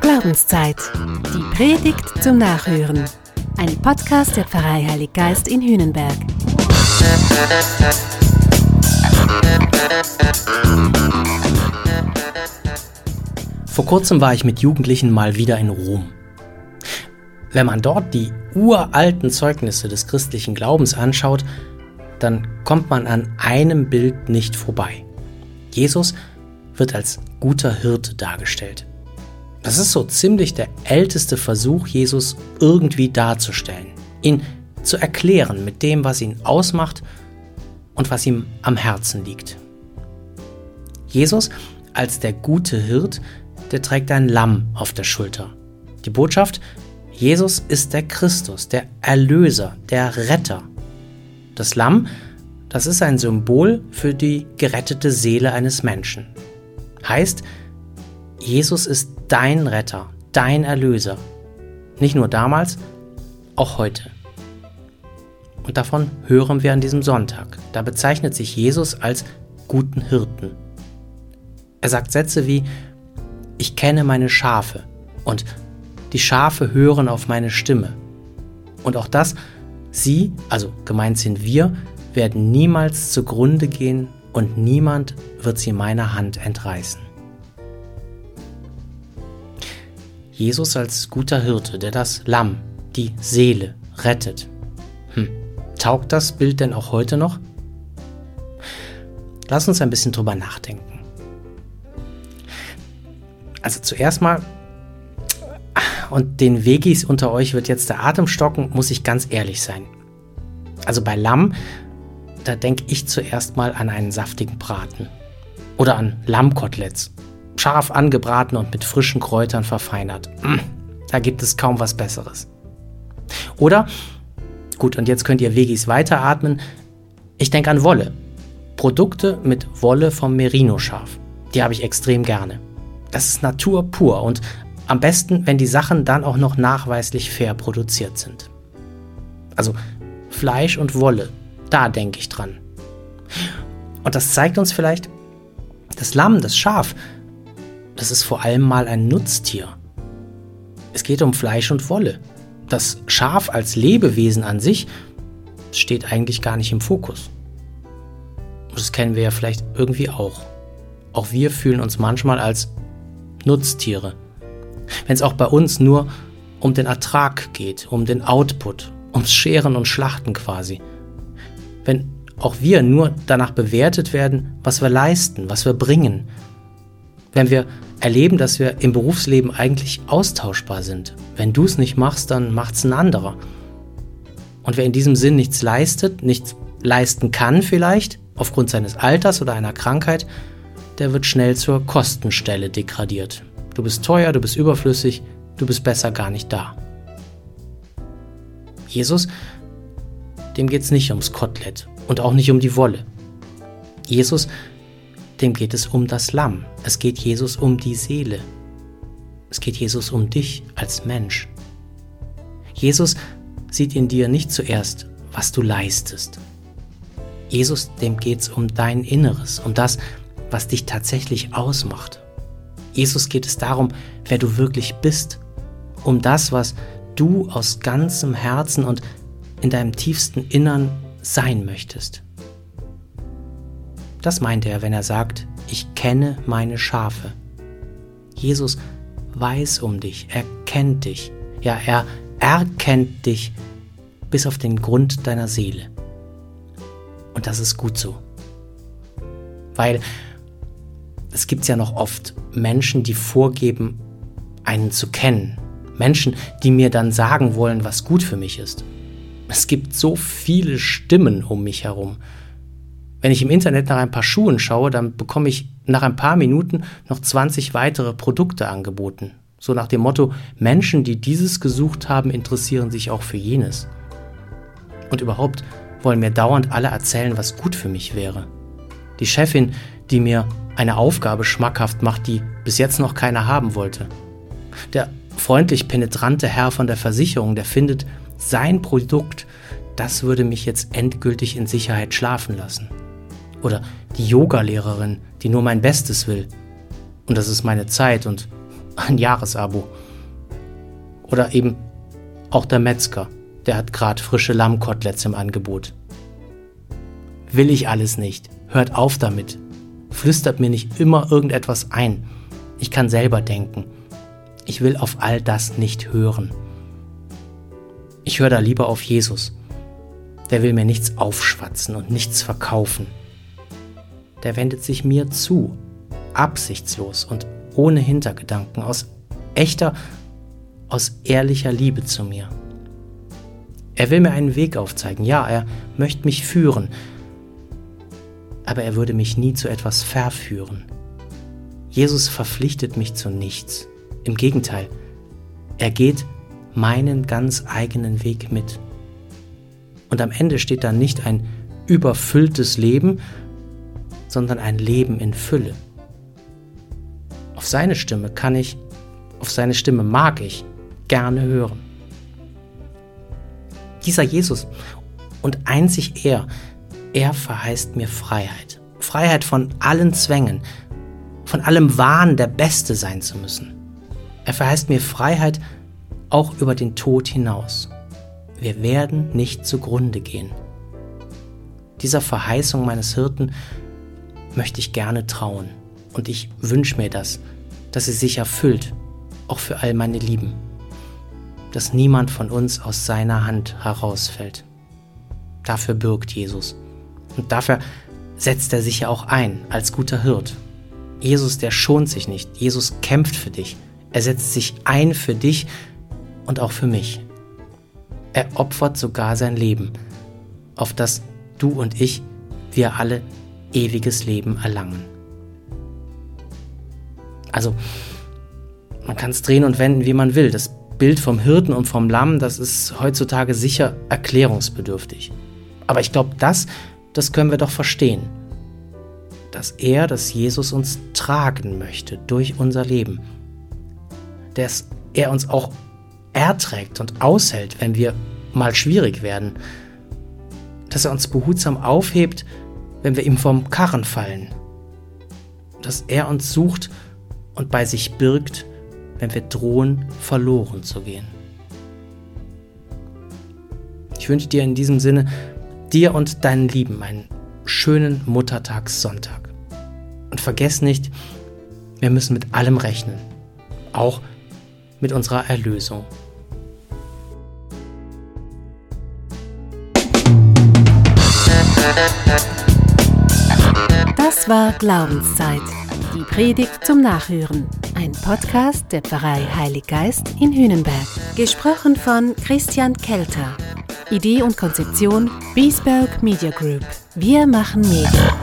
Glaubenszeit. Die Predigt zum Nachhören. Ein Podcast der Pfarrei Heilig Geist in Hühnenberg. Vor kurzem war ich mit Jugendlichen mal wieder in Rom. Wenn man dort die uralten Zeugnisse des christlichen Glaubens anschaut, dann kommt man an einem Bild nicht vorbei. Jesus wird als guter Hirte dargestellt. Das ist so ziemlich der älteste Versuch, Jesus irgendwie darzustellen, ihn zu erklären mit dem, was ihn ausmacht und was ihm am Herzen liegt. Jesus als der gute Hirt, der trägt ein Lamm auf der Schulter. Die Botschaft, Jesus ist der Christus, der Erlöser, der Retter. Das Lamm, das ist ein Symbol für die gerettete Seele eines Menschen. Heißt, Jesus ist dein Retter, dein Erlöser. Nicht nur damals, auch heute. Und davon hören wir an diesem Sonntag. Da bezeichnet sich Jesus als guten Hirten. Er sagt Sätze wie, ich kenne meine Schafe und die Schafe hören auf meine Stimme. Und auch das, sie, also gemeint sind wir, werden niemals zugrunde gehen und niemand wird sie meiner Hand entreißen. Jesus als guter Hirte, der das Lamm, die Seele rettet. Hm. Taugt das Bild denn auch heute noch? Lass uns ein bisschen drüber nachdenken. Also zuerst mal, und den Vegis unter euch wird jetzt der Atem stocken, muss ich ganz ehrlich sein. Also bei Lamm, da denke ich zuerst mal an einen saftigen Braten. Oder an Lammkoteletts scharf angebraten und mit frischen Kräutern verfeinert. Mm, da gibt es kaum was Besseres. Oder, gut, und jetzt könnt ihr Vegis weiteratmen, ich denke an Wolle. Produkte mit Wolle vom Merino-Schaf. Die habe ich extrem gerne. Das ist Natur pur und am besten, wenn die Sachen dann auch noch nachweislich fair produziert sind. Also Fleisch und Wolle, da denke ich dran. Und das zeigt uns vielleicht, das Lamm, das Schaf, das ist vor allem mal ein Nutztier. Es geht um Fleisch und Wolle. Das Schaf als Lebewesen an sich steht eigentlich gar nicht im Fokus. Das kennen wir ja vielleicht irgendwie auch. Auch wir fühlen uns manchmal als Nutztiere. Wenn es auch bei uns nur um den Ertrag geht, um den Output, ums Scheren und Schlachten quasi. Wenn auch wir nur danach bewertet werden, was wir leisten, was wir bringen. Wenn wir erleben, dass wir im Berufsleben eigentlich austauschbar sind. Wenn du es nicht machst, dann macht es ein anderer. Und wer in diesem Sinn nichts leistet, nichts leisten kann vielleicht, aufgrund seines Alters oder einer Krankheit, der wird schnell zur Kostenstelle degradiert. Du bist teuer, du bist überflüssig, du bist besser gar nicht da. Jesus, dem geht es nicht ums Kotelett und auch nicht um die Wolle. Jesus dem geht es um das Lamm. Es geht Jesus um die Seele. Es geht Jesus um dich als Mensch. Jesus sieht in dir nicht zuerst, was du leistest. Jesus, dem geht es um dein Inneres, um das, was dich tatsächlich ausmacht. Jesus geht es darum, wer du wirklich bist, um das, was du aus ganzem Herzen und in deinem tiefsten Innern sein möchtest. Das meint er, wenn er sagt, ich kenne meine Schafe. Jesus weiß um dich, er kennt dich, ja, er erkennt dich bis auf den Grund deiner Seele. Und das ist gut so. Weil es gibt ja noch oft Menschen, die vorgeben, einen zu kennen. Menschen, die mir dann sagen wollen, was gut für mich ist. Es gibt so viele Stimmen um mich herum. Wenn ich im Internet nach ein paar Schuhen schaue, dann bekomme ich nach ein paar Minuten noch 20 weitere Produkte angeboten. So nach dem Motto, Menschen, die dieses gesucht haben, interessieren sich auch für jenes. Und überhaupt wollen mir dauernd alle erzählen, was gut für mich wäre. Die Chefin, die mir eine Aufgabe schmackhaft macht, die bis jetzt noch keiner haben wollte. Der freundlich penetrante Herr von der Versicherung, der findet, sein Produkt, das würde mich jetzt endgültig in Sicherheit schlafen lassen. Oder die Yogalehrerin, die nur mein Bestes will. Und das ist meine Zeit und ein Jahresabo. Oder eben auch der Metzger, der hat gerade frische Lammkoteletts im Angebot. Will ich alles nicht. Hört auf damit. Flüstert mir nicht immer irgendetwas ein. Ich kann selber denken. Ich will auf all das nicht hören. Ich höre da lieber auf Jesus. Der will mir nichts aufschwatzen und nichts verkaufen. Der wendet sich mir zu, absichtslos und ohne Hintergedanken, aus echter, aus ehrlicher Liebe zu mir. Er will mir einen Weg aufzeigen, ja, er möchte mich führen, aber er würde mich nie zu etwas verführen. Jesus verpflichtet mich zu nichts. Im Gegenteil, er geht meinen ganz eigenen Weg mit. Und am Ende steht da nicht ein überfülltes Leben, sondern ein Leben in Fülle. Auf seine Stimme kann ich, auf seine Stimme mag ich gerne hören. Dieser Jesus und einzig er, er verheißt mir Freiheit. Freiheit von allen Zwängen, von allem Wahn, der Beste sein zu müssen. Er verheißt mir Freiheit auch über den Tod hinaus. Wir werden nicht zugrunde gehen. Dieser Verheißung meines Hirten möchte ich gerne trauen. Und ich wünsche mir das, dass sie sich erfüllt, auch für all meine Lieben. Dass niemand von uns aus seiner Hand herausfällt. Dafür bürgt Jesus. Und dafür setzt er sich ja auch ein als guter Hirt. Jesus, der schont sich nicht. Jesus kämpft für dich. Er setzt sich ein für dich und auch für mich. Er opfert sogar sein Leben, auf das du und ich, wir alle ewiges Leben erlangen. Also, man kann es drehen und wenden, wie man will. Das Bild vom Hirten und vom Lamm, das ist heutzutage sicher erklärungsbedürftig. Aber ich glaube, das, das können wir doch verstehen. Dass er, dass Jesus uns tragen möchte durch unser Leben. Dass er uns auch erträgt und aushält, wenn wir mal schwierig werden. Dass er uns behutsam aufhebt, wenn wir ihm vom Karren fallen. Dass er uns sucht und bei sich birgt, wenn wir drohen, verloren zu gehen. Ich wünsche dir in diesem Sinne, dir und deinen Lieben einen schönen Muttertagssonntag. Und vergess nicht, wir müssen mit allem rechnen, auch mit unserer Erlösung. Das war Glaubenszeit. Die Predigt zum Nachhören. Ein Podcast der Pfarrei Heilig Geist in Hühnenberg. Gesprochen von Christian Kelter. Idee und Konzeption Biesberg Media Group. Wir machen Medien.